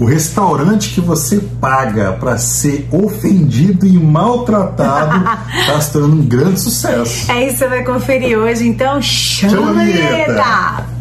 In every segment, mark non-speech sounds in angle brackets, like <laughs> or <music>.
O restaurante que você paga para ser ofendido e maltratado está <laughs> se tornando um grande sucesso. É isso que você vai conferir hoje, então chama, Chama a vinheta.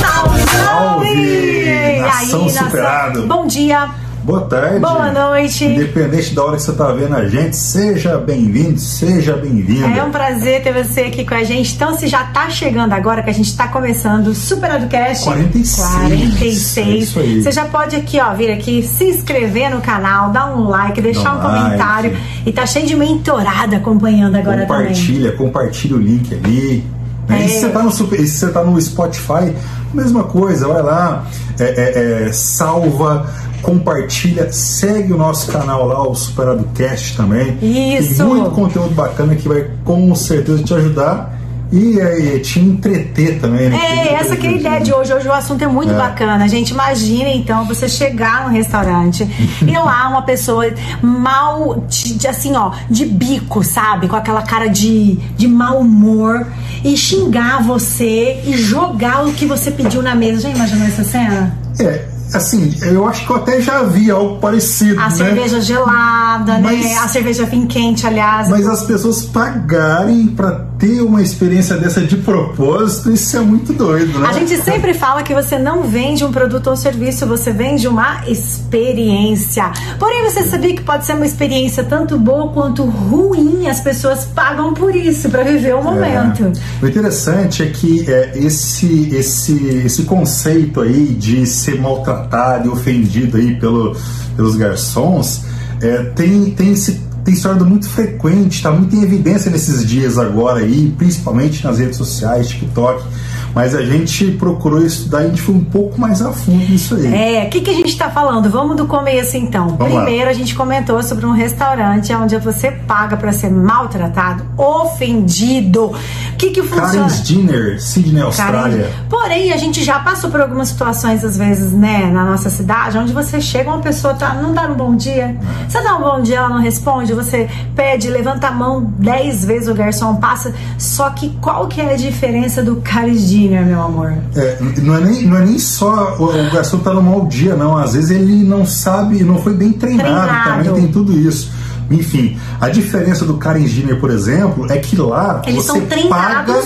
Salve, Salve, E nação superada. Bom dia, Boa tarde. Boa noite. Independente da hora que você está vendo a gente, seja bem-vindo, seja bem-vinda. é um prazer ter você aqui com a gente. Então, se já tá chegando agora, que a gente tá começando o Super Educast 46. 46. É isso aí. Você já pode aqui, ó, vir aqui, se inscrever no canal, dar um like, deixar Dá um like. comentário. E tá cheio de mentorada acompanhando agora também. compartilha, compartilha o link ali. Né? É. E se você tá no, super- se você tá no Spotify, mesma coisa, vai lá, é, é, é, salva, compartilha, segue o nosso canal lá, o Superado Cast também. Isso. Tem muito conteúdo bacana que vai com certeza te ajudar e é, te entreter também. Né? É, essa que é a ideia de hoje. Hoje o assunto é muito É. bacana. Gente, imagina então você chegar no restaurante e lá uma pessoa mal, de, assim, ó, de bico, sabe? Com aquela cara de, de mau humor e xingar você e jogar o que você pediu na mesa. Já imaginou essa cena? É, assim, eu acho que eu até já vi algo parecido, A né? cerveja gelada, né? Mas- A cerveja vinho quente, aliás. Mas as pessoas pagarem pra ter uma experiência dessa de propósito, isso é muito doido, né? A gente sempre fala que você não vende um produto ou serviço, você vende uma experiência. Porém, você sabia que pode ser uma experiência tanto boa quanto ruim? As pessoas pagam por isso, para viver o momento. É. O interessante é que é, esse, esse, esse conceito aí de ser maltratado e ofendido aí pelo, pelos garçons é, tem, tem, se, tem tornado muito frequente, está muito em evidência nesses dias agora aí, principalmente nas redes sociais, TikTok. Mas a gente procurou estudar a gente foi um pouco mais a fundo nisso aí. É, o que, que a gente tá falando? Vamos do começo então. Vamos lá. Primeiro a gente comentou sobre um restaurante onde você paga para ser maltratado, ofendido. O que que funciona? Karen's Dinner, Sydney, Austrália. Karen. Porém, a gente já passou por algumas situações, às vezes, né, na nossa cidade, onde você chega, uma pessoa tá, não dá um bom dia. Você dá um bom dia, ela não responde, você pede, levanta a mão dez vezes, o garçom passa. Só que qual que é a diferença do Caris Dinner, meu amor? É, não, é nem, não é nem só o, o garçom tá no mau dia, não. Às vezes ele não sabe, não foi bem treinado, Treinado. também tem tudo isso. Enfim, a diferença do Karen Giner, por exemplo, é que lá Eles você paga,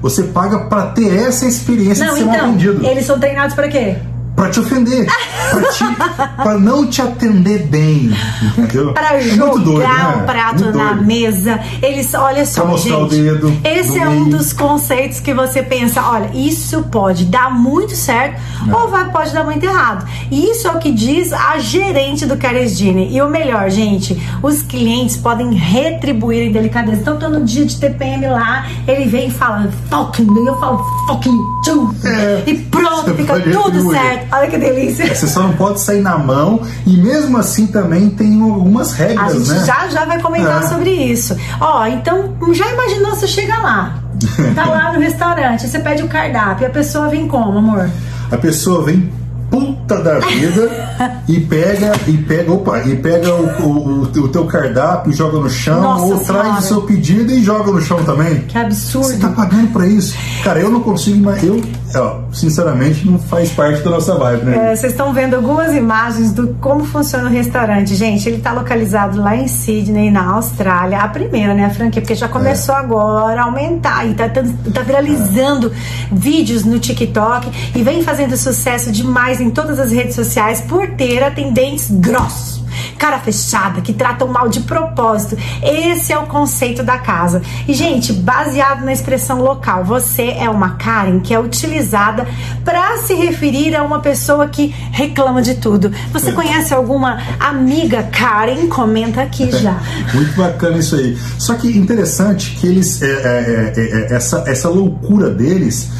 você paga para ter essa experiência Não, de ser mal então, atendido. eles são treinados para quê? Pra te ofender, pra, te, <laughs> pra não te atender bem, entendeu? Pra É jogar doido, né? o prato Muito na doido. mesa. Eles, olha só, Pra mostrar gente. o dedo esse é um meio. dos conceitos que você pensa, olha, isso pode dar muito certo É. ou vai, pode dar muito errado. E isso é o que diz a gerente do Cares Gine. E o melhor, gente, os clientes podem retribuir em delicadeza. Então, tô no dia de TPM lá, ele vem e fala fucking, e eu falo fucking too. É, e pronto, você fica tudo retribuir. certo. Olha que delícia. Você só não pode sair na mão e mesmo assim também tem algumas A regras, gente né? já já vai comentar É. sobre isso. Ó, então já imaginou você chega lá? <laughs> Tá lá no restaurante, você pede o cardápio, a pessoa vem como, amor? A pessoa vem puta da vida e pega e pega, opa, e pega o, o, o teu cardápio joga no chão Nossa ou Senhora. traz o seu pedido e joga no chão também. Que absurdo. Você tá pagando pra isso? Cara, eu não consigo, mas eu, ó, sinceramente, não faz parte da nossa vibe, né? É, vocês estão vendo algumas imagens do como funciona o restaurante. Gente, ele tá localizado lá em Sydney, na Austrália. A primeira, né, a franquia, porque já começou agora a aumentar e tá, tan- tá viralizando vídeos no TikTok e vem fazendo sucesso demais em todas as redes sociais por ter atendentes grossos. Cara fechada, que tratam mal de propósito. Esse é o conceito da casa. E, gente, baseado na expressão local, você é uma Karen que é utilizada para se referir a uma pessoa que reclama de tudo. Você conhece alguma amiga Karen? Comenta aqui <laughs> já. Muito bacana isso aí. Só que interessante que eles. é, é, é, é, essa, essa loucura deles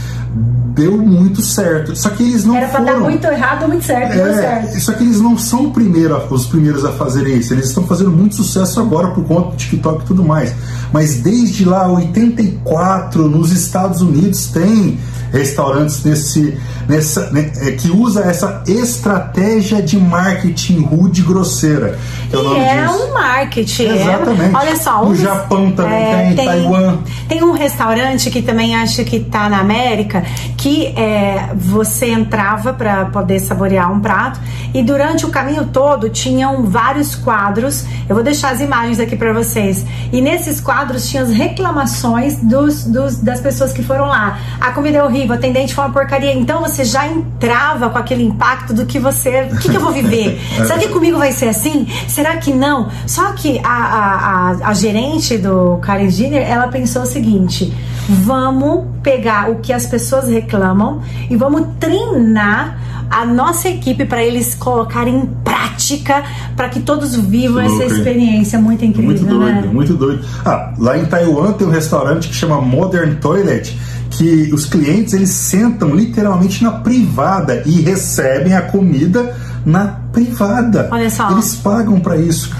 deu muito certo. Só que eles não Era pra foram. dar muito errado ou muito certo, É, certo. só que eles não são primeiro os primeiros a fazerem isso. Eles estão fazendo muito sucesso agora por conta do TikTok e tudo mais. Mas desde lá, 84, nos Estados Unidos, tem restaurantes nesse, nessa, né, é, que usa essa estratégia de marketing rude e grosseira. Que é E é um marketing. é- Exatamente. olha só, um No dos- Japão também é, tem, Taiwan. Tem um restaurante que também acho que tá na América que é, você entrava para poder saborear um prato e durante o caminho todo tinham vários quadros. Eu vou deixar as imagens aqui para vocês. E nesses quadros tinham as reclamações dos, dos, das pessoas que foram lá. A comida é horrível, o atendente foi uma porcaria. Então você já entrava com aquele impacto do que você. O que, que eu vou viver? <laughs> Será que comigo vai ser assim? Será que não? Só que a, a, a, a gerente do Karen Giner, ela pensou o seguinte: vamos pegar o que as pessoas reclamam e vamos treinar a nossa equipe para eles colocarem em prática para que todos vivam essa experiência muito incrível, Muito doido, né? muito doido. Ah, lá em Taiwan tem um restaurante que chama Modern Toilet, que os clientes eles sentam literalmente na privada e recebem a comida na privada. Olha só. Eles pagam pra isso,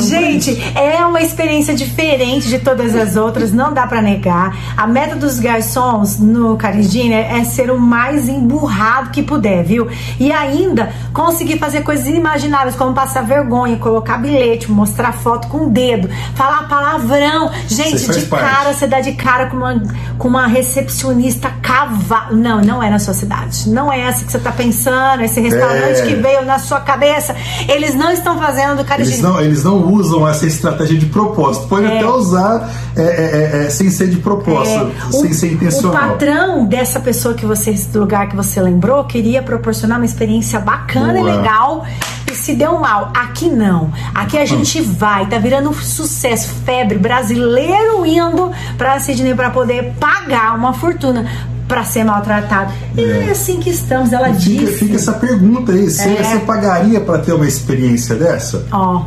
Gente, é uma experiência diferente de todas as outras, não dá pra negar. A meta dos garçons no Carijina é ser o mais emburrado que puder, viu? E ainda conseguir fazer coisas inimagináveis, como passar vergonha, colocar bilhete, mostrar foto com o dedo, falar palavrão. Gente, de parte. cara, você dá de cara com uma, com uma recepcionista cavalo. Não, não é na sua cidade. Não é essa que você tá pensando, esse restaurante É. que veio na sua cabeça. Eles não estão fazendo do Carijina. Eles não, usam essa estratégia de propósito. Pode É. até usar é, é, é, sem ser de propósito, É, sem o, ser o intencional. patrão dessa pessoa que você, do lugar que você lembrou, queria proporcionar uma experiência bacana Boa. e legal e se deu mal. Aqui não. Aqui a gente vai, tá virando um sucesso, febre, brasileiro indo pra Sydney pra poder pagar uma fortuna pra ser maltratado. E é, É. assim que estamos, ela Fica, disse. fica essa pergunta aí: você, É. você pagaria pra ter uma experiência dessa? Ó,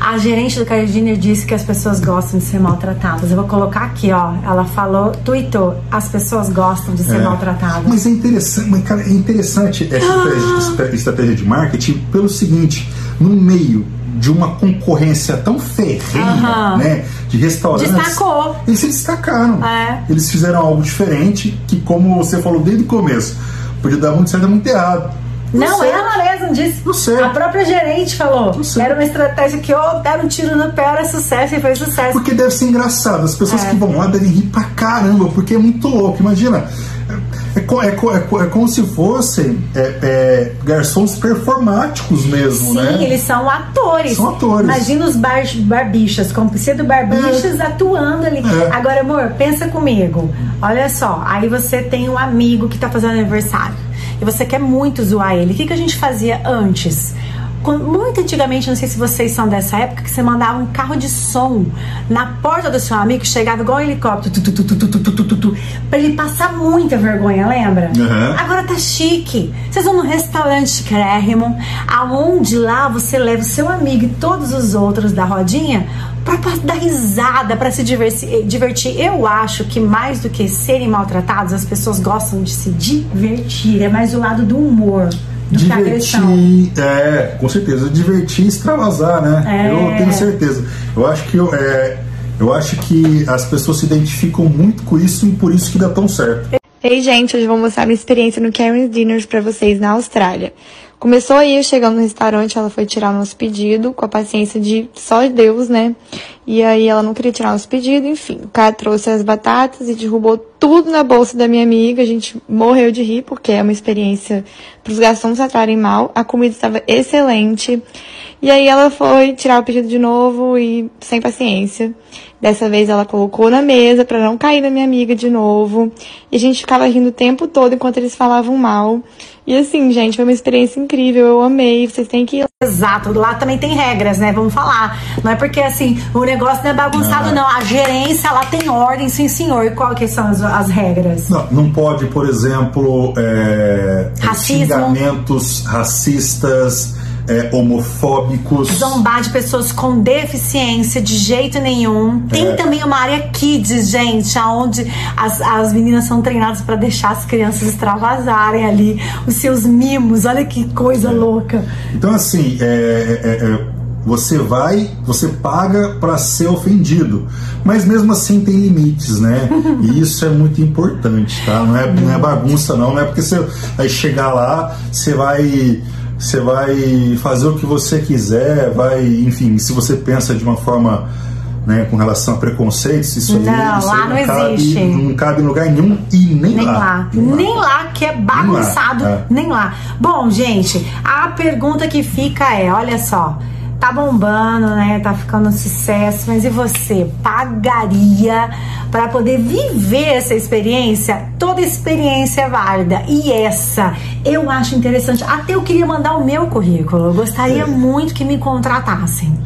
a gerente do Cardiner disse que as pessoas gostam de ser maltratadas. Eu vou colocar aqui, ó. Ela falou, tweetou, as pessoas gostam de ser É. maltratadas. Mas é interessante, mas, cara, é interessante essa estratégia, estra- estratégia de marketing pelo seguinte: no meio de uma concorrência tão ferrenha, né, de restaurantes, Destacou. eles se destacaram. É. Eles fizeram algo diferente que, como você falou desde o começo, podia dar muito certo e muito errado. Não, sei. ela mesma disse. Não sei. A própria gerente falou. Não sei. Era uma estratégia que ou deram um tiro no pé, era sucesso e foi sucesso. Porque deve ser engraçado. As pessoas É. que vão lá devem rir pra caramba, porque é muito louco. Imagina. É, é é co- é como se fossem é, é, garçons performáticos mesmo, Sim, né? eles são atores. São atores. Imagina os bar, barbichas, como pseudo barbichas atuando ali. É. Agora, amor, pensa comigo. Olha só, aí você tem um amigo que tá fazendo aniversário e você quer muito zoar ele. O que, que a gente fazia antes? muito antigamente, não sei se vocês são dessa época, que você mandava um carro de som na porta do seu amigo, chegava igual um helicóptero, tu, tu, tu, pra ele passar muita vergonha, lembra? Uhum. Agora tá chique. Vocês vão num restaurante chiquérrimo, aonde lá você leva o seu amigo e todos os outros da rodinha pra, pra dar risada, pra se diversi- divertir. Eu acho que mais do que serem maltratados, as pessoas gostam de se divertir. É mais o lado do humor. Do que a agressão. Divertir, é, com certeza, divertir e extravasar, né? É. Eu tenho certeza. Eu acho que eu, é, eu acho que as pessoas se identificam muito com isso e por isso que dá tão certo. Ei, gente, hoje eu vou mostrar minha experiência no Karen's Dinners pra vocês na Austrália. Começou aí, eu chegando no restaurante, ela foi tirar nosso pedido, com a paciência de só Deus, né? E aí ela não queria tirar nosso pedido, enfim. O cara trouxe as batatas e derrubou tudo na bolsa da minha amiga. A gente morreu de rir, porque é uma experiência pros garçons tratarem mal. A comida estava excelente. E aí ela foi tirar o pedido de novo e sem paciência. Dessa vez ela colocou na mesa pra não cair na minha amiga de novo. E a gente ficava rindo o tempo todo enquanto eles falavam mal. E assim, gente, foi uma experiência incrível. Eu amei. Vocês têm que ir Exato, lá também tem regras, né? Vamos falar. Não é porque assim, o negócio não é bagunçado, Ah. não. A gerência, ela tem ordem, sim, senhor. E qual que são as, as regras? Não, não pode, por exemplo, é, Racismo. xingamentos racistas, é, homofóbicos. Zombar de pessoas com deficiência de jeito nenhum. Tem É. também uma área kids, gente, onde as, as meninas são treinadas pra deixar as crianças extravasarem ali os seus mimos. Olha que coisa louca. Então, assim, é, é, é, você vai, você paga para ser ofendido, mas mesmo assim tem limites, né? <laughs> E isso é muito importante, tá? Não é, não é bagunça, não. Não é porque você vai chegar lá, você vai. Você vai fazer o que você quiser, vai, enfim, se você pensa de uma forma né, com relação a preconceitos, isso aí, Não, isso lá aí não cabe, existe. não cabe em lugar nenhum e nem, Nem lá. lá, nem lá, que é bagunçado, é. nem lá. Bom, gente, a pergunta que fica é: olha só, tá bombando, né? Tá ficando um sucesso, mas e você pagaria para poder viver essa experiência? Toda experiência é válida e essa eu acho interessante. Até eu queria mandar o meu currículo, eu gostaria muito que me contratassem.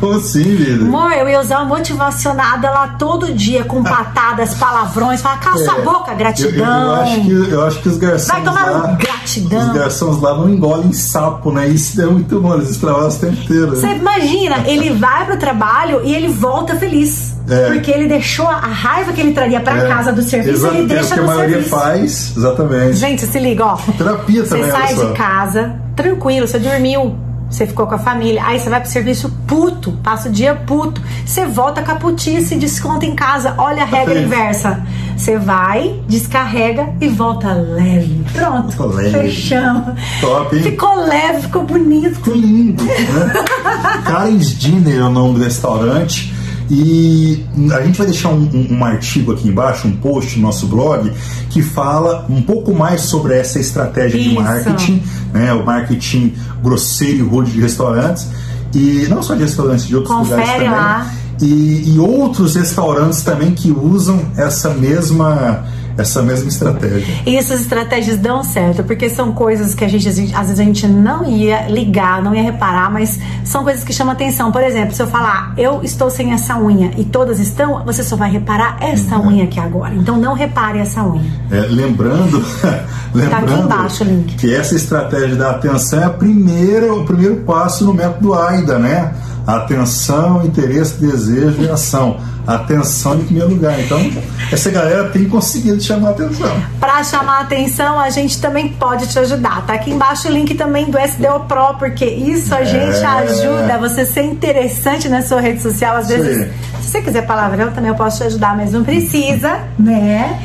Como assim, vida? Amor, eu ia usar uma motivacionada lá todo dia, com patadas, palavrões, falar, cala sua boca, É. Eu, gratidão. eu acho que, eu acho que os garçons Vai tomar lá, no gratidão. Os garçons lá não engolem sapo, né? Isso é muito bom, eles trabalham o tempo inteiro. né? Você imagina, ele vai pro trabalho e ele volta feliz. É. Porque ele deixou a raiva que ele traria pra É, casa do serviço, ele exatamente, deixa o que a no maioria serviço. faz, exatamente. Gente, se liga, ó. Terapia também, Você sai de casa, tranquilo, você dormiu. Você ficou com a família, aí você vai pro serviço puto, passa o dia puto. Você volta com a putice e desconta em casa. Olha a regra Sim. inversa. Você vai, descarrega e volta leve. Pronto, Ficou leve. fechamos. Top, hein? Ficou leve, ficou bonito. Ficou lindo, né? <laughs> Karen's Dinner é o nome do restaurante. E a gente vai deixar um, um- um artigo aqui embaixo, um post no nosso blog, que fala um pouco mais sobre essa estratégia de Isso. marketing, né? O marketing grosseiro e rude de restaurantes. E não só de restaurantes, de outros Confere lugares também. lá. E, e outros restaurantes também que usam essa mesma, essa mesma estratégia. E essas estratégias dão certo, porque são coisas que a gente, às vezes, a gente não ia ligar, não ia reparar, mas são coisas que chamam atenção. Por exemplo, se eu falar, eu estou sem essa unha e todas estão, você só vai reparar essa Uhum. unha aqui agora. Então não repare essa unha. É, lembrando, <laughs> lembrando embaixo o link. que essa estratégia da atenção é a primeira, o primeiro passo no método AIDA, né? Atenção, interesse, desejo e ação. Atenção em primeiro lugar. Então, essa galera tem conseguido chamar atenção. Para chamar atenção, a gente também pode te ajudar. Tá aqui embaixo o link também do SDO Pro, porque isso a gente É. ajuda você ser interessante na sua rede social. Às vezes, se você quiser palavrão, também eu posso te ajudar, mas não precisa, né?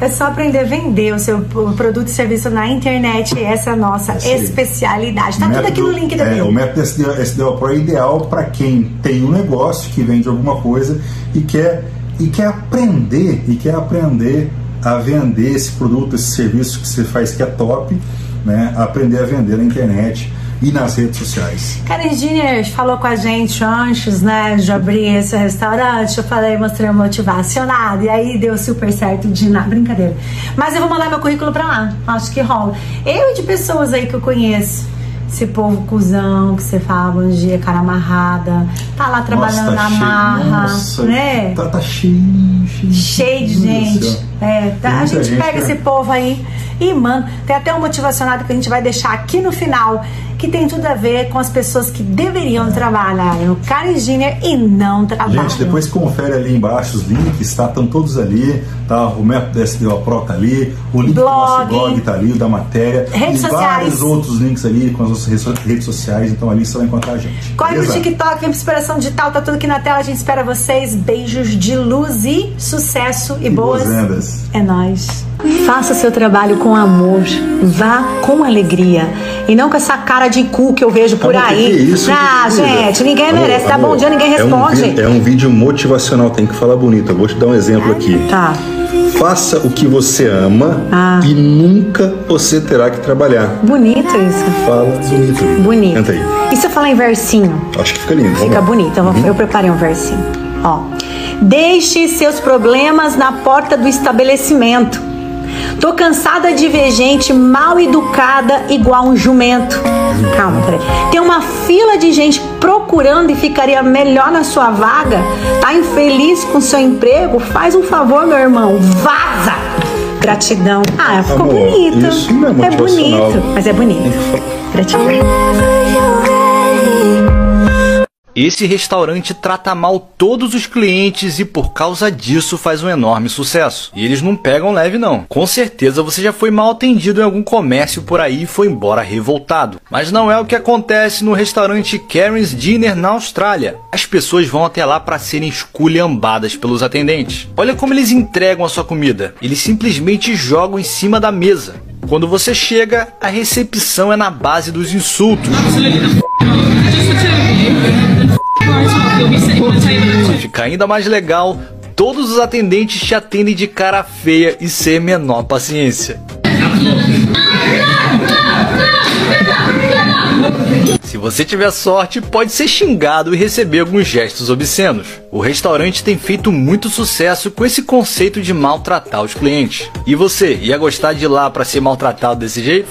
É. só aprender a vender o seu produto e serviço na internet. Essa é a nossa especialidade. Tá O tudo aqui no link da é. O método SDO, SDO Pro é ideal para quem tem um negócio, que vende alguma coisa e quer, e quer aprender, e quer aprender a vender esse produto, esse serviço que você faz que é top, né? Aprender a vender na internet e nas redes sociais. Karen Dinner falou com a gente antes, né, de abrir esse restaurante. Eu falei, mostrei motivacionado. E aí deu super certo de nada. Brincadeira. Mas eu vou mandar meu currículo pra lá. Acho que rola. Eu e de pessoas aí que eu conheço. Esse povo cuzão que você fala bom dia, cara amarrada. Tá lá trabalhando Nossa, tá na cheio, marra. nossa, né? Tá, tá cheio, cheio, cheio de gente. É, tá? A muita gente pega né? esse povo aí e manda. Tem até um motivacionado que a gente vai deixar aqui no final, que tem tudo a ver com as pessoas que deveriam trabalhar no Karen Giner e não trabalham. Gente, depois confere ali embaixo os links, tá? Estão todos ali, tá? O método SDO Pro tá ali, o link do nosso Blog. blog tá ali, o da matéria. Redes e sociais. vários outros links ali com as nossas redes- sociais, então ali você vai encontrar a gente. Corre pro beleza? TikTok, vem pro Inspiração Digital, tá tudo aqui na tela. A gente espera vocês. Beijos de luz e sucesso e, E boas. boas vendas. É nóis. Faça seu trabalho com amor. Vá com alegria. E não com essa cara de cu que eu vejo por Amor, aí. que é isso? ah, Que é gente, ninguém Amor, merece. Tá bom amor, dia, ninguém é um responde. É um, vídeo motivacional, tem que falar bonito. Eu vou te dar um exemplo aqui. Tá. Faça o que você ama Ah. e nunca você terá que trabalhar. Bonito isso. Fala bonito. Bonito. Tenta aí. E se eu falar em versinho? Acho que fica lindo. Vamos Fica lá. bonito. Eu, vou- eu preparei um versinho. Ó. Deixe seus problemas na porta do estabelecimento. Tô cansada de ver gente mal educada igual um jumento. Calma, peraí. Tem uma fila de gente procurando e ficaria melhor na sua vaga. Tá infeliz com seu emprego? Faz um favor, meu irmão. Vaza! Gratidão. Ah, ficou Amor, bonito. é é bonito, mas é bonito. <laughs> Gratidão. Esse restaurante trata mal todos os clientes e por causa disso faz um enorme sucesso. E eles não pegam leve não. Com certeza você já foi mal atendido em algum comércio por aí e foi embora revoltado. Mas não é o que acontece no restaurante Karen's Dinner na Austrália. As pessoas vão até lá para serem esculhambadas pelos atendentes. Olha como eles entregam a sua comida. Eles simplesmente jogam em cima da mesa. Quando você chega, a recepção é na base dos insultos. Pra ficar ainda mais legal, todos os atendentes te atendem de cara feia e sem menor paciência. Se você tiver sorte, pode ser xingado e receber alguns gestos obscenos. O restaurante tem feito muito sucesso com esse conceito de maltratar os clientes. E você, ia gostar de ir lá para ser maltratado desse jeito?